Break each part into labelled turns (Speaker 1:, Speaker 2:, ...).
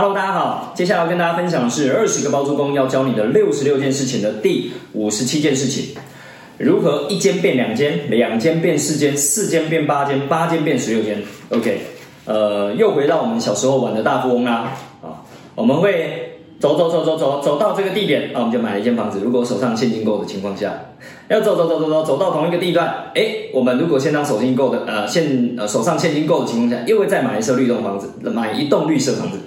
Speaker 1: Hello，大家好，接下来要跟大家分享的是二十个包租公要教你的六十六件事情的第五十七件事情，如何一间变两间，两间变四间，四间变八间，八间变十六间。OK，呃，又回到我们小时候玩的大富翁啦，啊，我们会走走走走走走到这个地点，啊，我们就买了一间房子。如果手上现金够的情况下，要走走走走走走到同一个地段，哎，我们如果现当手金够的，呃，现呃手上现金够的情况下，又会再买一车绿栋房子，买一栋绿色房子。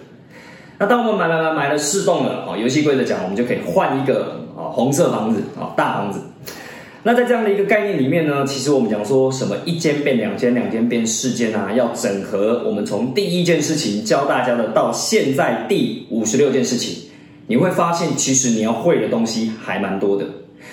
Speaker 1: 那当我们买买买买了四栋了哦，游戏规则讲，我们就可以换一个啊红色房子啊大房子。那在这样的一个概念里面呢，其实我们讲说什么一间变两间，两间变四间啊，要整合。我们从第一件事情教大家的，到现在第五十六件事情，你会发现其实你要会的东西还蛮多的。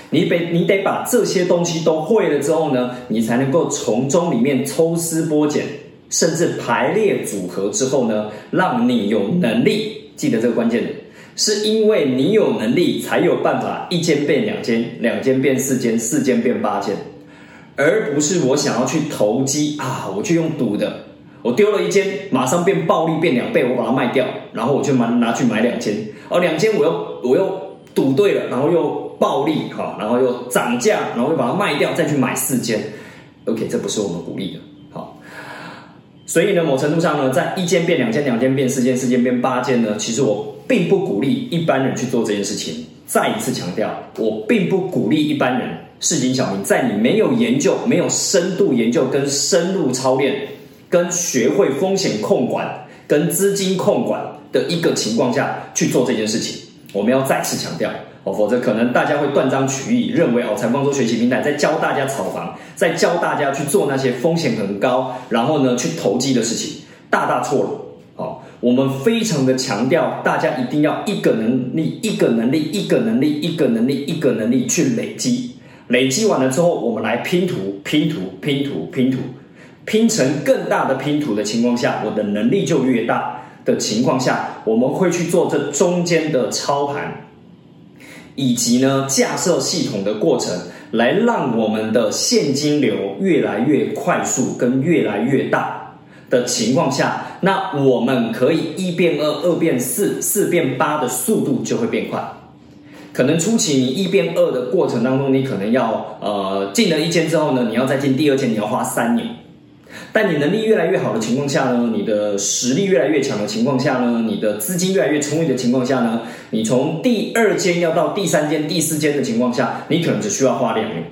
Speaker 1: 你得你得把这些东西都会了之后呢，你才能够从中里面抽丝剥茧。甚至排列组合之后呢，让你有能力记得这个关键的，是因为你有能力才有办法一间变两间，两间变四间，四间变八间，而不是我想要去投机啊，我去用赌的，我丢了一间，马上变暴利变两倍，我把它卖掉，然后我就买拿去买两间，哦两间我又我又赌对了，然后又暴利哈，然后又涨价，然后又把它卖掉，再去买四间，OK，这不是我们鼓励的。所以呢，某程度上呢，在一间变两间，两间变四间，四间变八间呢，其实我并不鼓励一般人去做这件事情。再一次强调，我并不鼓励一般人市井小民在你没有研究、没有深度研究、跟深入操练、跟学会风险控管、跟资金控管的一个情况下去做这件事情。我们要再次强调。哦否则可能大家会断章取义，认为哦，财方舟学习平台在教大家炒房，在教大家去做那些风险很高，然后呢去投机的事情，大大错了。哦，我们非常的强调，大家一定要一个能力，一个能力，一个能力，一个能力，一个能力去累积，累积完了之后，我们来拼图，拼图，拼图，拼图，拼成更大的拼图的情况下，我的能力就越大的情况下，我们会去做这中间的操盘。以及呢，架设系统的过程，来让我们的现金流越来越快速跟越来越大的情况下，那我们可以一变二，二变四，四变八的速度就会变快。可能初期你一变二的过程当中，你可能要呃进了一间之后呢，你要再进第二间，你要花三年。但你能力越来越好的情况下呢，你的实力越来越强的情况下呢，你的资金越来越充裕的情况下呢，你从第二间要到第三间、第四间的情况下，你可能只需要花两年。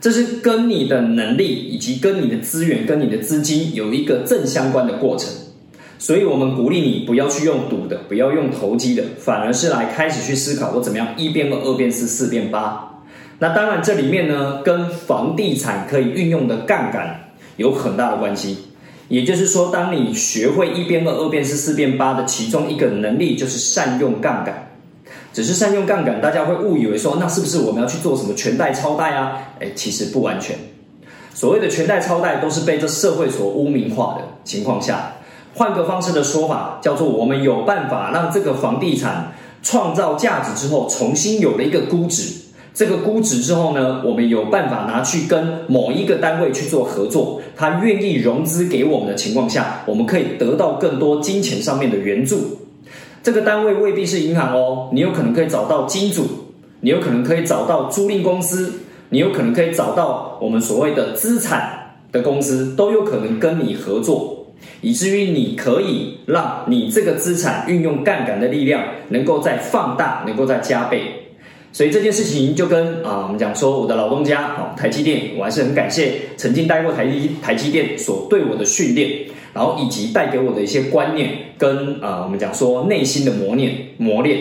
Speaker 1: 这是跟你的能力以及跟你的资源、跟你的资金有一个正相关的过程。所以我们鼓励你不要去用赌的，不要用投机的，反而是来开始去思考我怎么样一变二、二变四、四变八。那当然这里面呢，跟房地产可以运用的杠杆。有很大的关系，也就是说，当你学会一变二、二变四、四变八的其中一个能力，就是善用杠杆。只是善用杠杆，大家会误以为说，那是不是我们要去做什么全贷超贷啊？哎，其实不完全。所谓的全贷超贷，都是被这社会所污名化的情况下。换个方式的说法，叫做我们有办法让这个房地产创造价值之后，重新有了一个估值。这个估值之后呢，我们有办法拿去跟某一个单位去做合作，他愿意融资给我们的情况下，我们可以得到更多金钱上面的援助。这个单位未必是银行哦，你有可能可以找到金主，你有可能可以找到租赁公司，你有可能可以找到我们所谓的资产的公司，都有可能跟你合作，以至于你可以让你这个资产运用杠杆的力量，能够再放大，能够再加倍。所以这件事情就跟啊，我们讲说我的老东家啊，台积电，我还是很感谢曾经待过台积台积电所对我的训练，然后以及带给我的一些观念跟啊，我们讲说内心的磨练磨练。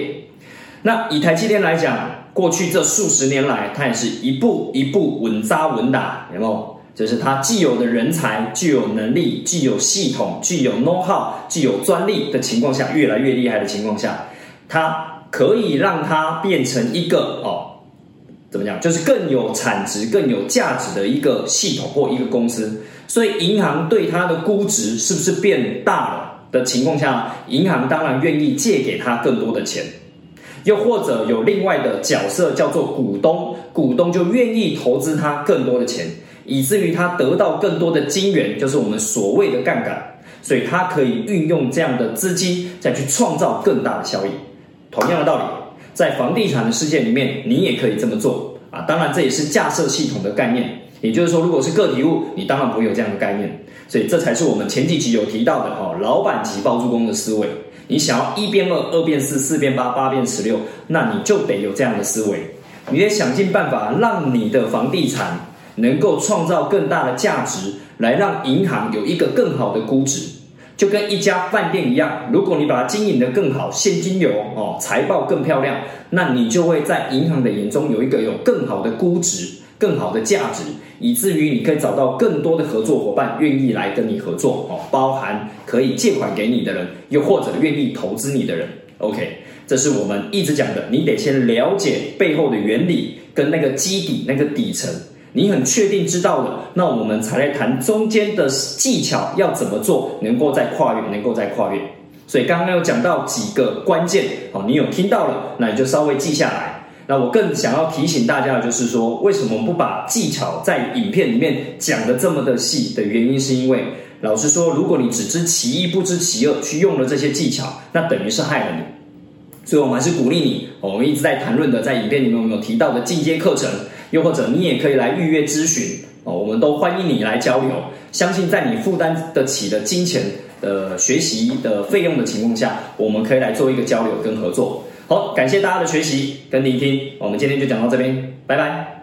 Speaker 1: 那以台积电来讲，过去这数十年来，它也是一步一步稳扎稳打，有没有？就是它既有的人才，具有能力，既有系统，具有 know how，具有专利的情况下，越来越厉害的情况下，它。可以让它变成一个哦，怎么讲？就是更有产值、更有价值的一个系统或一个公司。所以银行对它的估值是不是变大了的情况下，银行当然愿意借给他更多的钱。又或者有另外的角色叫做股东，股东就愿意投资他更多的钱，以至于他得到更多的金元，就是我们所谓的杠杆。所以他可以运用这样的资金再去创造更大的效益。同样的道理，在房地产的世界里面，你也可以这么做啊。当然，这也是架设系统的概念，也就是说，如果是个体户，你当然不会有这样的概念。所以，这才是我们前几集有提到的哦，老板级包租公的思维。你想要一变二，二变四，四变八，八变十六，那你就得有这样的思维，你得想尽办法让你的房地产能够创造更大的价值，来让银行有一个更好的估值。就跟一家饭店一样，如果你把它经营的更好，现金流哦，财报更漂亮，那你就会在银行的眼中有一个有更好的估值。更好的价值，以至于你可以找到更多的合作伙伴愿意来跟你合作哦，包含可以借款给你的人，又或者愿意投资你的人。OK，这是我们一直讲的，你得先了解背后的原理跟那个基底、那个底层，你很确定知道了，那我们才来谈中间的技巧要怎么做，能够再跨越，能够再跨越。所以刚刚有讲到几个关键哦，你有听到了，那你就稍微记下来。那我更想要提醒大家的就是说，为什么不把技巧在影片里面讲的这么的细的原因，是因为老实说，如果你只知其一不知其二，去用了这些技巧，那等于是害了你。所以我们还是鼓励你，我们一直在谈论的，在影片里面有没有提到的进阶课程，又或者你也可以来预约咨询哦，我们都欢迎你来交流。相信在你负担得起的金钱的学习的费用的情况下，我们可以来做一个交流跟合作。好，感谢大家的学习跟聆听，我们今天就讲到这边，拜拜。